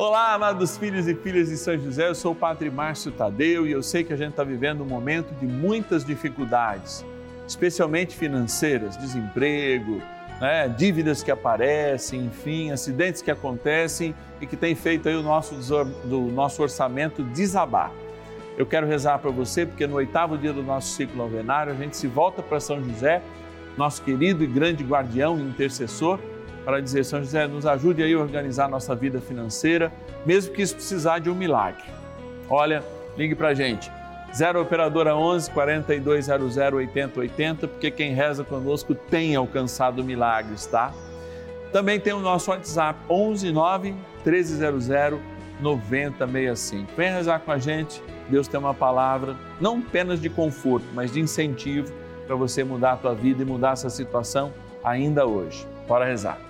Olá, amados filhos e filhas de São José, eu sou o Padre Márcio Tadeu e eu sei que a gente está vivendo um momento de muitas dificuldades, especialmente financeiras, desemprego, né, dívidas que aparecem, enfim, acidentes que acontecem e que tem feito aí o nosso, do nosso orçamento desabar. Eu quero rezar para você porque no oitavo dia do nosso ciclo novenário a gente se volta para São José, nosso querido e grande guardião e intercessor, para dizer, São José, nos ajude aí a organizar nossa vida financeira, mesmo que isso precisar de um milagre. Olha, ligue para a gente, 0 Operadora 11 4200 8080, porque quem reza conosco tem alcançado milagres, tá? Também tem o nosso WhatsApp, 11 9 1300 9065. Vem rezar com a gente, Deus tem uma palavra, não apenas de conforto, mas de incentivo para você mudar a tua vida e mudar essa situação ainda hoje. Bora rezar.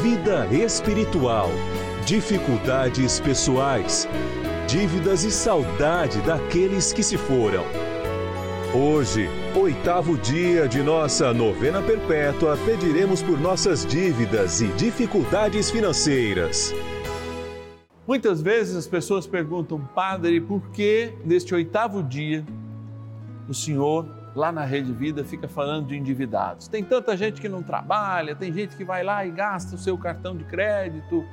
vida espiritual, dificuldades pessoais, dívidas e saudade daqueles que se foram. Hoje, oitavo dia de nossa novena perpétua, pediremos por nossas dívidas e dificuldades financeiras. Muitas vezes as pessoas perguntam, Padre, por que neste oitavo dia o Senhor, lá na Rede Vida, fica falando de endividados? Tem tanta gente que não trabalha, tem gente que vai lá e gasta o seu cartão de crédito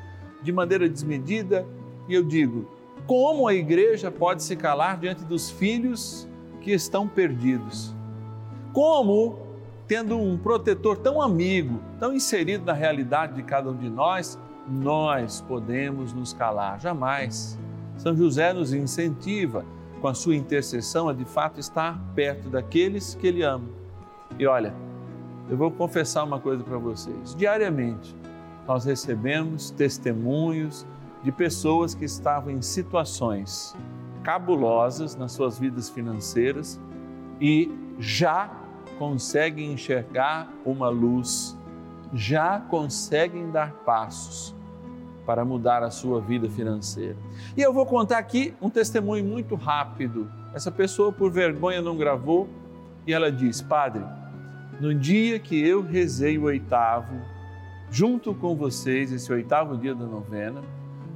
de maneira desmedida. E eu digo, como a igreja pode se calar diante dos filhos que estão perdidos? Como, tendo um protetor tão amigo, tão inserido na realidade de cada um de nós, nós podemos nos calar? Jamais. São José nos incentiva, com a sua intercessão, a de fato estar perto daqueles que ele ama. E olha, eu vou confessar uma coisa para vocês. Diariamente, nós recebemos testemunhos de pessoas que estavam em situações cabulosas nas suas vidas financeiras e já conseguem enxergar uma luz, já conseguem dar passos para mudar a sua vida financeira. E eu vou contar aqui um testemunho muito rápido. Essa pessoa, por vergonha, não gravou e ela diz: Padre, no dia que eu rezei o oitavo, junto com vocês, esse oitavo dia da novena,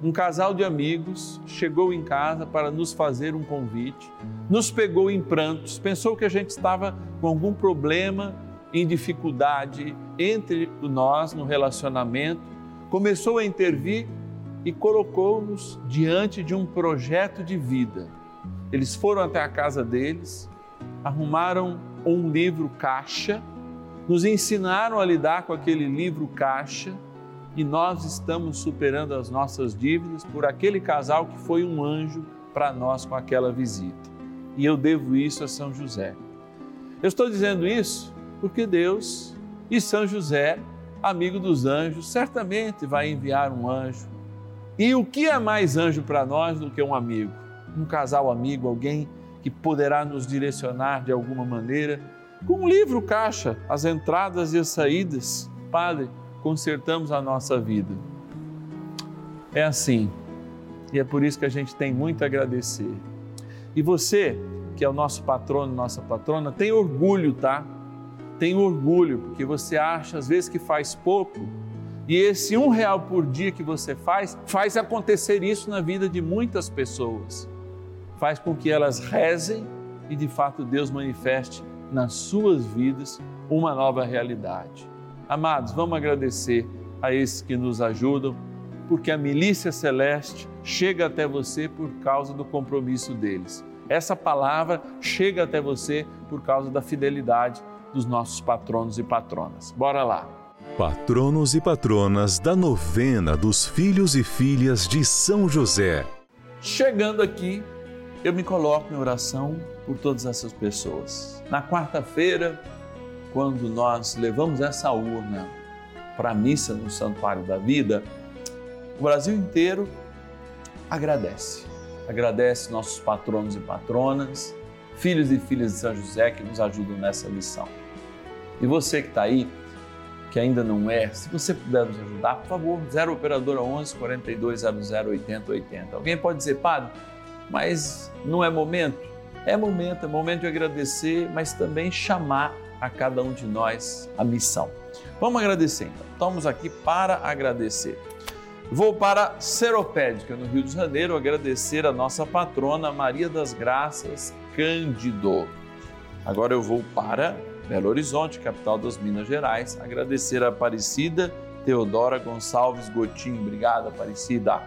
um casal de amigos chegou em casa para nos fazer um convite, nos pegou em prantos, pensou que a gente estava com algum problema, em dificuldade entre nós no relacionamento, começou a intervir e colocou-nos diante de um projeto de vida. Eles foram até a casa deles, arrumaram um livro caixa, nos ensinaram a lidar com aquele livro caixa e nós estamos superando as nossas dívidas por aquele casal que foi um anjo para nós com aquela visita. E eu devo isso a São José. Eu estou dizendo isso porque Deus e São José, amigo dos anjos, certamente vai enviar um anjo. E o que é mais anjo para nós do que um amigo? Um casal amigo, alguém que poderá nos direcionar de alguma maneira, com um livro caixa, as entradas e as saídas. Padre, consertamos a nossa vida. É assim. E é por isso que a gente tem muito a agradecer. E você, que é o nosso patrono, nossa patrona, tem orgulho, tá? Tenho orgulho, porque você acha às vezes que faz pouco, e esse um real por dia que você faz, faz acontecer isso na vida de muitas pessoas. Faz com que elas rezem e de fato Deus manifeste nas suas vidas uma nova realidade. Amados, vamos agradecer a esses que nos ajudam, porque a milícia celeste chega até você por causa do compromisso deles. Essa palavra chega até você por causa da fidelidade dos nossos patronos e patronas. Bora lá. Patronos e patronas da novena dos filhos e filhas de São José. Chegando aqui, eu me coloco em oração por todas essas pessoas. Na quarta-feira, quando nós levamos essa urna para a missa no Santuário da Vida, o Brasil inteiro agradece. Agradece nossos patronos e patronas, filhos e filhas de São José que nos ajudam nessa missão. E você que está aí, que ainda não é, se você puder nos ajudar, por favor, 0 Operadora 11 4200 8080. 80. Alguém pode dizer, Padre, mas não é momento? É momento, é momento de agradecer, mas também chamar a cada um de nós a missão. Vamos agradecer então. Estamos aqui para agradecer. Vou para Seropédica, no Rio de Janeiro, agradecer a nossa patrona Maria das Graças Cândido. Agora eu vou para Belo Horizonte, capital das Minas Gerais, agradecer a Aparecida Teodora Gonçalves Gotim. Obrigada, Aparecida.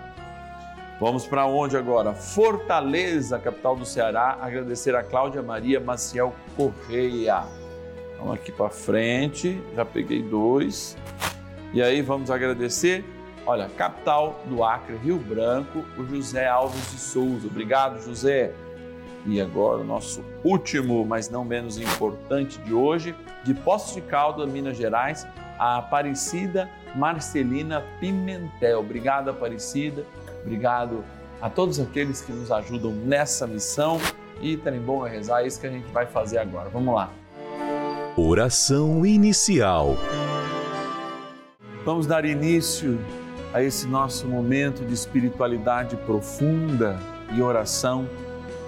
Vamos para onde agora? Fortaleza, capital do Ceará, agradecer a Cláudia Maria Maciel Correia. Vamos aqui para frente, já peguei dois. E aí vamos agradecer, olha, capital do Acre, Rio Branco, o José Alves de Souza. Obrigado, José. E agora o nosso último, mas não menos importante de hoje, de Poços de Caldas, Minas Gerais, a Aparecida Marcelina Pimentel. Obrigado, Aparecida. Obrigado a todos aqueles que nos ajudam nessa missão. E trem bom é rezar, é isso que a gente vai fazer agora. Vamos lá. Oração inicial. Vamos dar início a esse nosso momento de espiritualidade profunda e oração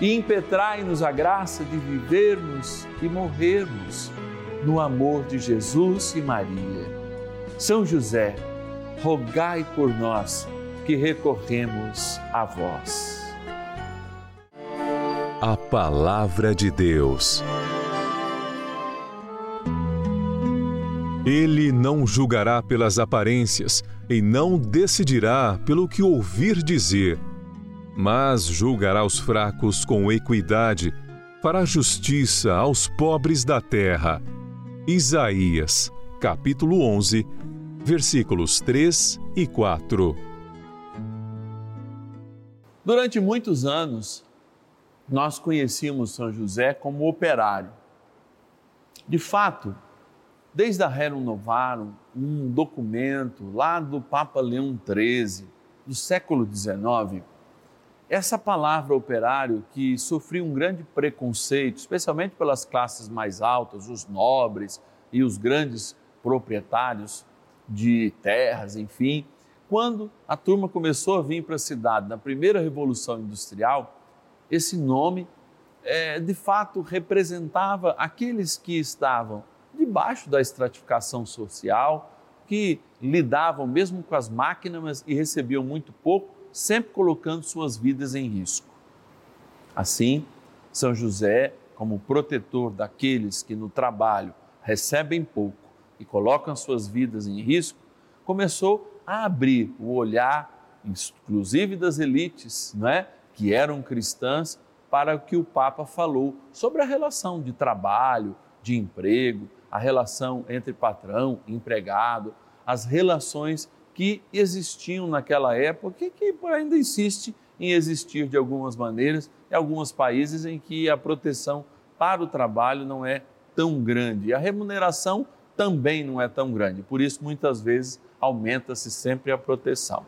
e impetrai-nos a graça de vivermos e morrermos no amor de Jesus e Maria. São José, rogai por nós que recorremos a vós. A Palavra de Deus. Ele não julgará pelas aparências e não decidirá pelo que ouvir dizer mas julgará os fracos com equidade, fará justiça aos pobres da terra. Isaías, capítulo 11, versículos 3 e 4. Durante muitos anos, nós conhecíamos São José como operário. De fato, desde a Rerum Novarum, um documento lá do Papa Leão XIII, do século XIX, essa palavra operário que sofreu um grande preconceito, especialmente pelas classes mais altas, os nobres e os grandes proprietários de terras, enfim, quando a turma começou a vir para a cidade na primeira revolução industrial, esse nome é, de fato representava aqueles que estavam debaixo da estratificação social, que lidavam mesmo com as máquinas e recebiam muito pouco, sempre colocando suas vidas em risco. Assim, São José, como protetor daqueles que no trabalho recebem pouco e colocam suas vidas em risco, começou a abrir o olhar, inclusive das elites, não é? que eram cristãs, para o que o Papa falou sobre a relação de trabalho, de emprego, a relação entre patrão e empregado, as relações que existiam naquela época e que ainda insiste em existir de algumas maneiras em alguns países em que a proteção para o trabalho não é tão grande e a remuneração também não é tão grande. Por isso, muitas vezes, aumenta-se sempre a proteção.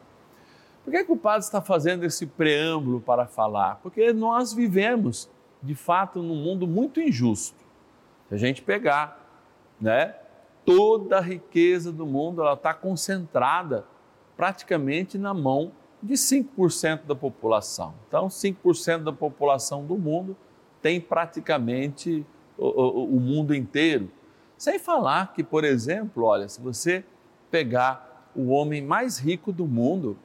Por que, é que o padre está fazendo esse preâmbulo para falar? Porque nós vivemos, de fato, num mundo muito injusto. Se a gente pegar né? Toda a riqueza do mundo ela está concentrada praticamente na mão de 5% da população. Então, 5% da população do mundo tem praticamente o, o, o, mundo inteiro. Sem falar que, por exemplo, olha, se você pegar o homem mais rico do mundo,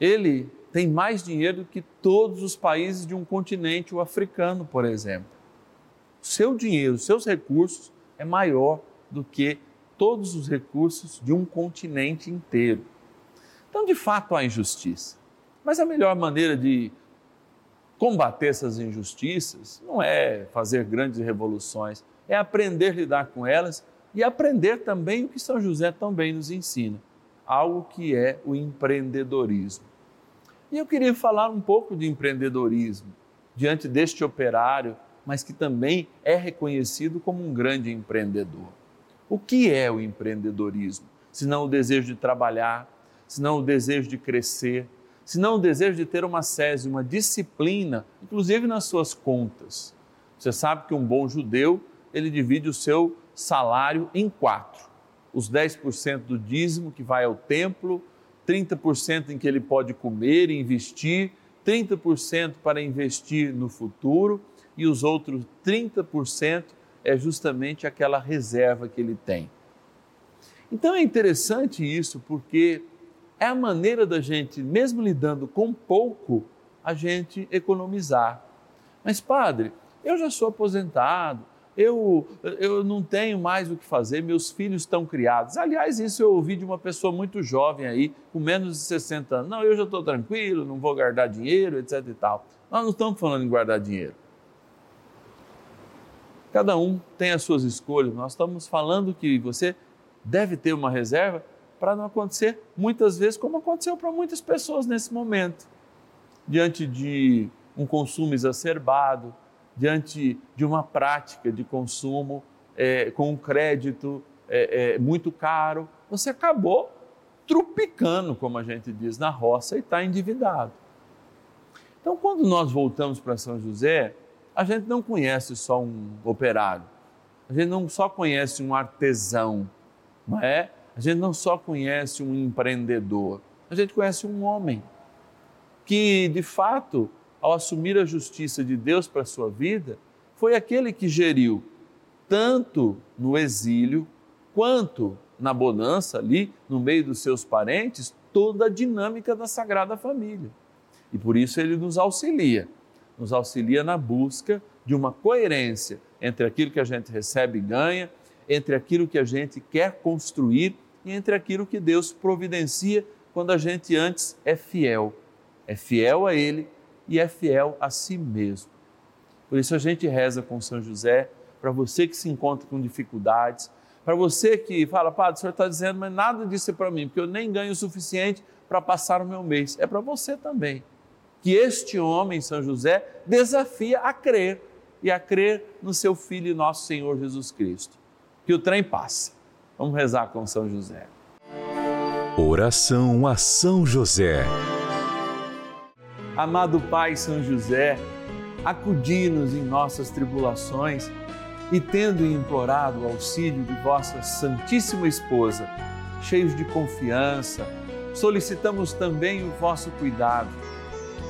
ele tem mais dinheiro que todos os países de um continente, o africano, por exemplo. Seu dinheiro, seus recursos é maior do que todos os recursos de um continente inteiro. Então, de fato, há injustiça. Mas a melhor maneira de combater essas injustiças não é fazer grandes revoluções, é aprender a lidar com elas e aprender também o que São José também nos ensina, algo que é o empreendedorismo. E eu queria falar um pouco de empreendedorismo diante deste operário mas que também é reconhecido como um grande empreendedor. O que é o empreendedorismo? Se não o desejo de trabalhar, se não o desejo de crescer, se não o desejo de ter uma sese, uma disciplina, inclusive nas suas contas. Você sabe que um bom judeu, ele divide o seu salário em quatro. Os 10% do dízimo que vai ao templo, 30% em que ele pode comer e investir, 30% para investir no futuro e os outros 30% é justamente aquela reserva que ele tem. Então é interessante isso porque é a maneira da gente, mesmo lidando com pouco, a gente economizar. Mas, padre, eu já sou aposentado, eu, eu não tenho mais o que fazer, meus filhos estão criados. Aliás, isso eu ouvi de uma pessoa muito jovem aí, com menos de 60 anos. Não, eu já estou tranquilo, não vou guardar dinheiro, etc e tal. Nós não estamos falando em guardar dinheiro. Cada um tem as suas escolhas. Nós estamos falando que você deve ter uma reserva para não acontecer muitas vezes como aconteceu para muitas pessoas nesse momento, diante de um consumo exacerbado, diante de uma prática de consumo é, com um crédito é, é, muito caro, você acabou trupicando, como a gente diz na roça, e está endividado. Então, quando nós voltamos para São José, a gente não conhece só um operário, a gente não só conhece um artesão, não é? A gente não só conhece um empreendedor, a gente conhece um homem que, de fato, ao assumir a justiça de Deus para a sua vida, foi aquele que geriu tanto no exílio quanto na bonança ali, no meio dos seus parentes, toda a dinâmica da Sagrada Família. E por isso ele nos auxilia nos auxilia na busca de uma coerência entre aquilo que a gente recebe e ganha, entre aquilo que a gente quer construir e entre aquilo que Deus providencia quando a gente antes é fiel. É fiel a Ele e é fiel a si mesmo. Por isso a gente reza com São José, para você que se encontra com dificuldades, Para você que fala, Padre, o senhor está dizendo, mas nada disso é para mim, porque eu nem ganho o suficiente para passar o meu mês. É para você também. Que este homem, São José, desafia a crer e a crer no seu Filho e nosso Senhor Jesus Cristo. Que o trem passe. Vamos rezar com São José. Oração a São José. Amado Pai São José, acudi-nos em nossas tribulações e, tendo implorado o auxílio de vossa Santíssima Esposa, cheios de confiança, solicitamos também o vosso cuidado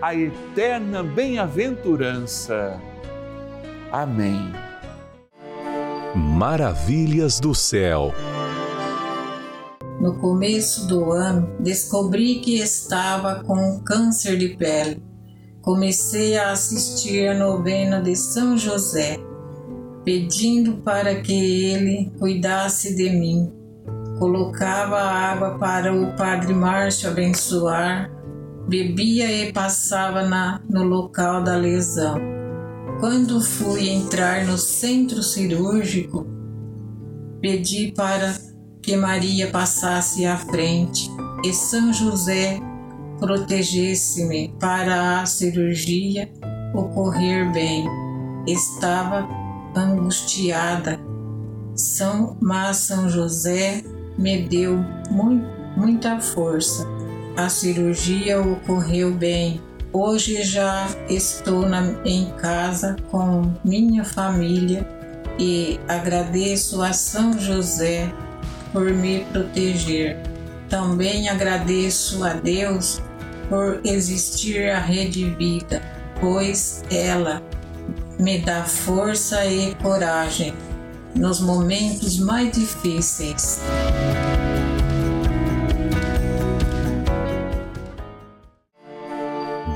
a eterna bem-aventurança. Amém. Maravilhas do céu. No começo do ano, descobri que estava com câncer de pele. Comecei a assistir a novena de São José, pedindo para que ele cuidasse de mim. Colocava água para o Padre Márcio abençoar, bebia e passava na, no local da lesão. Quando fui entrar no centro cirúrgico, pedi para que Maria passasse à frente e São José protegesse-me para a cirurgia ocorrer bem. Estava angustiada, São, mas São José me deu muito, muita força. A cirurgia ocorreu bem. Hoje já estou na, em casa com minha família e agradeço a São José por me proteger. Também agradeço a Deus por existir a Rede Vida, pois ela me dá força e coragem nos momentos mais difíceis.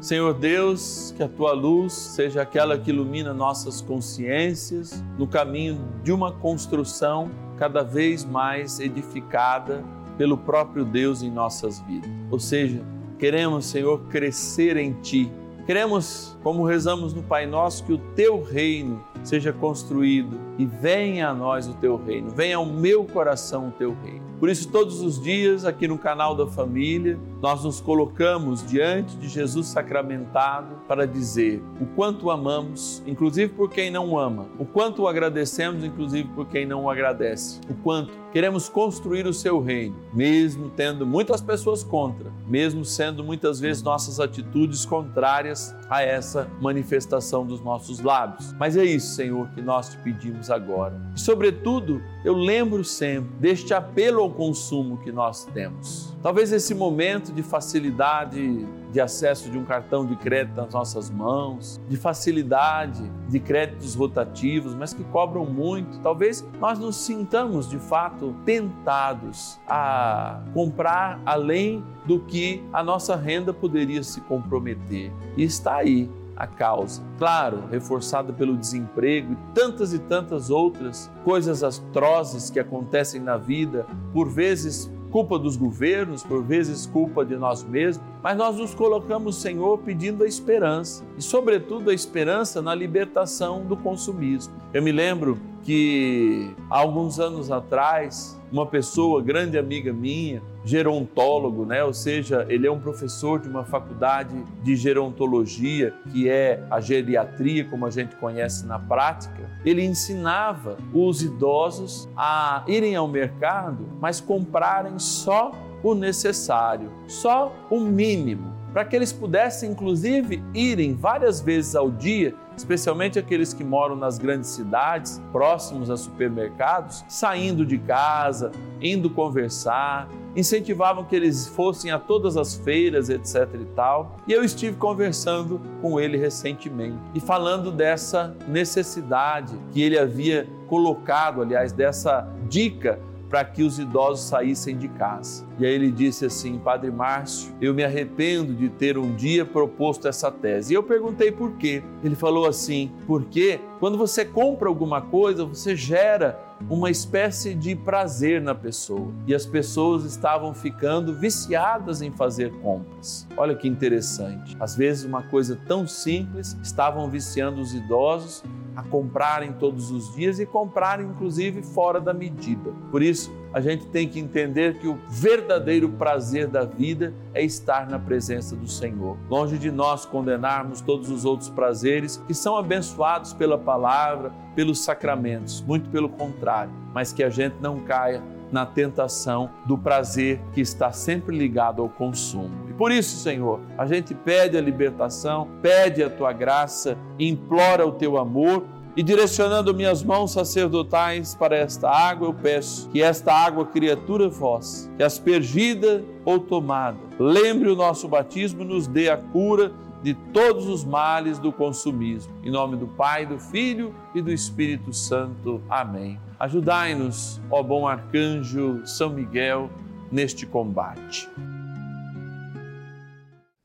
Senhor Deus, que a tua luz seja aquela que ilumina nossas consciências no caminho de uma construção cada vez mais edificada pelo próprio Deus em nossas vidas. Ou seja, queremos, Senhor, crescer em ti. Queremos, como rezamos no Pai Nosso, que o teu reino seja construído e venha a nós o teu reino, venha ao meu coração o teu reino. Por isso, todos os dias, aqui no canal da família, nós nos colocamos diante de Jesus sacramentado para dizer o quanto amamos, inclusive por quem não ama, o quanto o agradecemos, inclusive por quem não o agradece, o quanto queremos construir o seu reino, mesmo tendo muitas pessoas contra, mesmo sendo muitas vezes nossas atitudes contrárias a essa manifestação dos nossos lábios. Mas é isso, Senhor, que nós te pedimos agora. E, sobretudo, eu lembro sempre deste apelo ao consumo que nós temos. Talvez esse momento de facilidade de acesso de um cartão de crédito nas nossas mãos, de facilidade de créditos rotativos, mas que cobram muito, talvez nós nos sintamos de fato tentados a comprar além do que a nossa renda poderia se comprometer. E está aí a causa. Claro, reforçada pelo desemprego e tantas e tantas outras coisas atrozes que acontecem na vida, por vezes culpa dos governos, por vezes culpa de nós mesmos, mas nós nos colocamos, Senhor, pedindo a esperança e, sobretudo, a esperança na libertação do consumismo. Eu me lembro que há alguns anos atrás, uma pessoa, grande amiga minha, gerontólogo, né? Ou seja, ele é um professor de uma faculdade de gerontologia, que é a geriatria, como a gente conhece na prática. Ele ensinava os idosos a irem ao mercado, mas comprarem só o necessário, só o mínimo, para que eles pudessem, inclusive, irem várias vezes ao dia especialmente aqueles que moram nas grandes cidades, próximos a supermercados, saindo de casa, indo conversar, incentivavam que eles fossem a todas as feiras, etc e tal. E eu estive conversando com ele recentemente e falando dessa necessidade que ele havia colocado, aliás, dessa dica para que os idosos saíssem de casa. E aí ele disse assim: Padre Márcio, eu me arrependo de ter um dia proposto essa tese. E eu perguntei por quê. Ele falou assim: porque quando você compra alguma coisa, você gera uma espécie de prazer na pessoa. E as pessoas estavam ficando viciadas em fazer compras. Olha que interessante. Às vezes, uma coisa tão simples estavam viciando os idosos a comprarem todos os dias e comprarem inclusive fora da medida. Por isso, a gente tem que entender que o verdadeiro prazer da vida é estar na presença do Senhor. Longe de nós condenarmos todos os outros prazeres que são abençoados pela palavra, pelos sacramentos, muito pelo contrário, mas que a gente não caia na tentação do prazer que está sempre ligado ao consumo. E por isso, Senhor, a gente pede a libertação, pede a tua graça, implora o teu amor e direcionando minhas mãos sacerdotais para esta água, eu peço que esta água, criatura vossa, que aspergida ou tomada, lembre o nosso batismo nos dê a cura de todos os males do consumismo. Em nome do Pai, do Filho e do Espírito Santo. Amém. Ajudai-nos, ó bom arcanjo São Miguel, neste combate.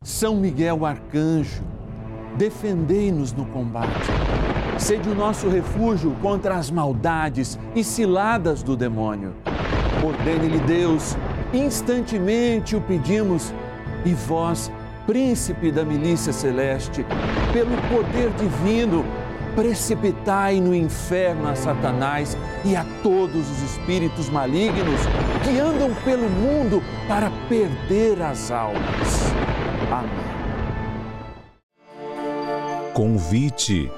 São Miguel arcanjo, defendei-nos no combate. Sede o nosso refúgio contra as maldades e ciladas do demônio. Ordene-lhe Deus, instantemente o pedimos, e vós, príncipe da milícia celeste, pelo poder divino, precipitai no inferno a Satanás e a todos os espíritos malignos que andam pelo mundo para perder as almas. Amém. Convite.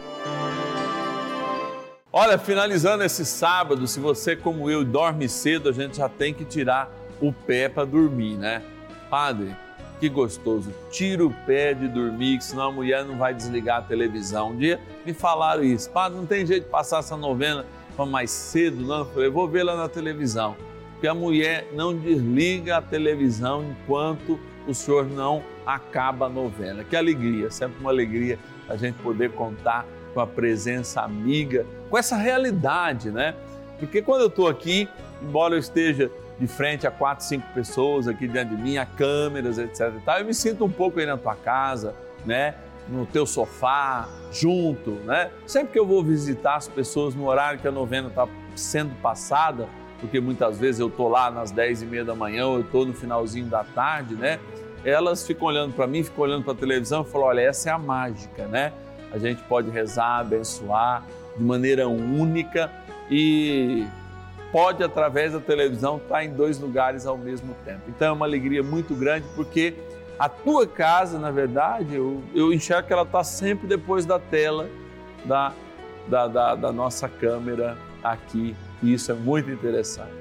Olha, finalizando esse sábado, se você, como eu, dorme cedo, a gente já tem que tirar o pé para dormir, né? Padre, que gostoso. Tira o pé de dormir, que senão a mulher não vai desligar a televisão. Um dia me falaram isso. Padre, não tem jeito de passar essa novena para mais cedo, não? Eu falei, vou ver lá na televisão. Porque a mulher não desliga a televisão enquanto o senhor não acaba a novena. Que alegria, sempre uma alegria a gente poder contar com a presença amiga, com essa realidade, né? Porque quando eu estou aqui, embora eu esteja de frente a quatro, cinco pessoas aqui diante de mim, a câmeras, etc. E tal, eu me sinto um pouco aí na tua casa, né? No teu sofá, junto, né? Sempre que eu vou visitar as pessoas no horário que a novena está sendo passada, porque muitas vezes eu tô lá nas dez e meia da manhã, ou eu tô no finalzinho da tarde, né? Elas ficam olhando para mim, ficam olhando para a televisão e falam: olha, essa é a mágica, né? A gente pode rezar, abençoar de maneira única e pode, através da televisão, estar em dois lugares ao mesmo tempo. Então é uma alegria muito grande porque a tua casa, na verdade, eu, eu enxergo que ela está sempre depois da tela da, da, da, da nossa câmera aqui e isso é muito interessante.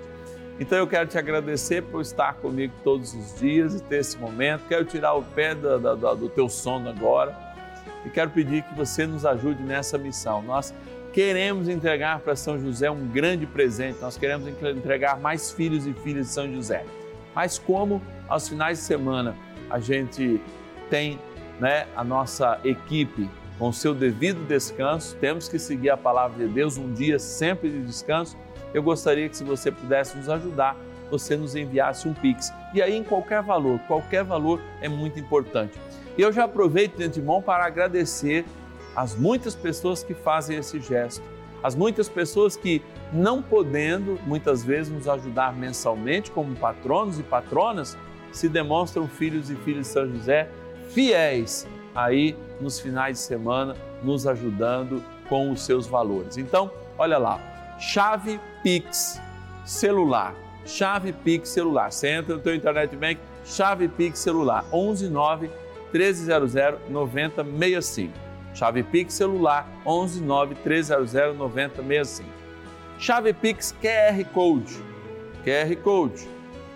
Então eu quero te agradecer por estar comigo todos os dias e ter esse momento. Quero tirar o pé do teu sono agora e quero pedir que você nos ajude nessa missão. Nós queremos entregar para São José um grande presente, nós queremos entregar mais filhos e filhas de São José. Mas como aos finais de semana a gente tem né, a nossa equipe com seu devido descanso, temos que seguir a palavra de Deus, um dia sempre de descanso. Eu gostaria que, se você pudesse nos ajudar, você nos enviasse um Pix. E aí, em qualquer valor, qualquer valor é muito importante. E eu já aproveito de antemão para agradecer as muitas pessoas que fazem esse gesto, as muitas pessoas que, não podendo muitas vezes nos ajudar mensalmente como patronos e patronas, se demonstram filhos e filhas de São José fiéis aí nos finais de semana, nos ajudando com os seus valores. Então, olha lá, chave Pix celular, chave Pix celular. Você entra no teu internet bank, chave Pix celular 11 9 1300 9065. Chave Pix celular 11 9 1300 9065. Chave Pix QR Code. QR Code.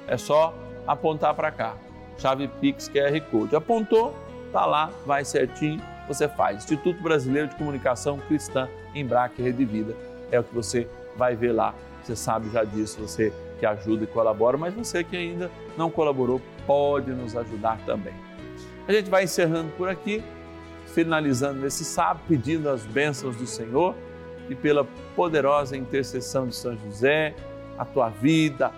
É só apontar para cá. Chave Pix QR Code. Apontou, tá lá, vai certinho, você faz. Instituto Brasileiro de Comunicação Cristã, Embraque Rede Vida. É o que você vai ver lá. Você sabe já disso, você que ajuda e colabora, mas você que ainda não colaborou, pode nos ajudar também. A gente vai encerrando por aqui, finalizando esse sábado, pedindo as bênçãos do Senhor e pela poderosa intercessão de São José, a tua vida,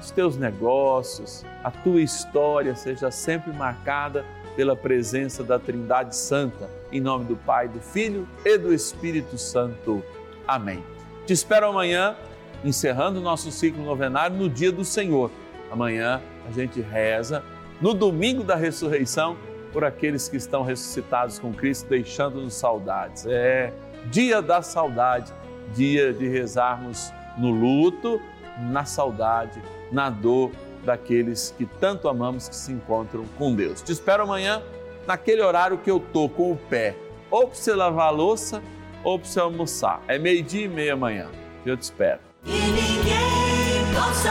os teus negócios, a tua história seja sempre marcada pela presença da Trindade Santa, em nome do Pai, do Filho e do Espírito Santo. Amém. Te espero amanhã, encerrando o nosso ciclo novenário no dia do Senhor. Amanhã a gente reza no domingo da ressurreição por aqueles que estão ressuscitados com Cristo, deixando-nos saudades. É dia da saudade, dia de rezarmos no luto, na saudade, na dor daqueles que tanto amamos que se encontram com Deus. Te espero amanhã naquele horário que eu tô com o pé, ou para você lavar a louça, ou para você almoçar. É meio-dia e meia amanhã. Eu te espero. E ninguém possa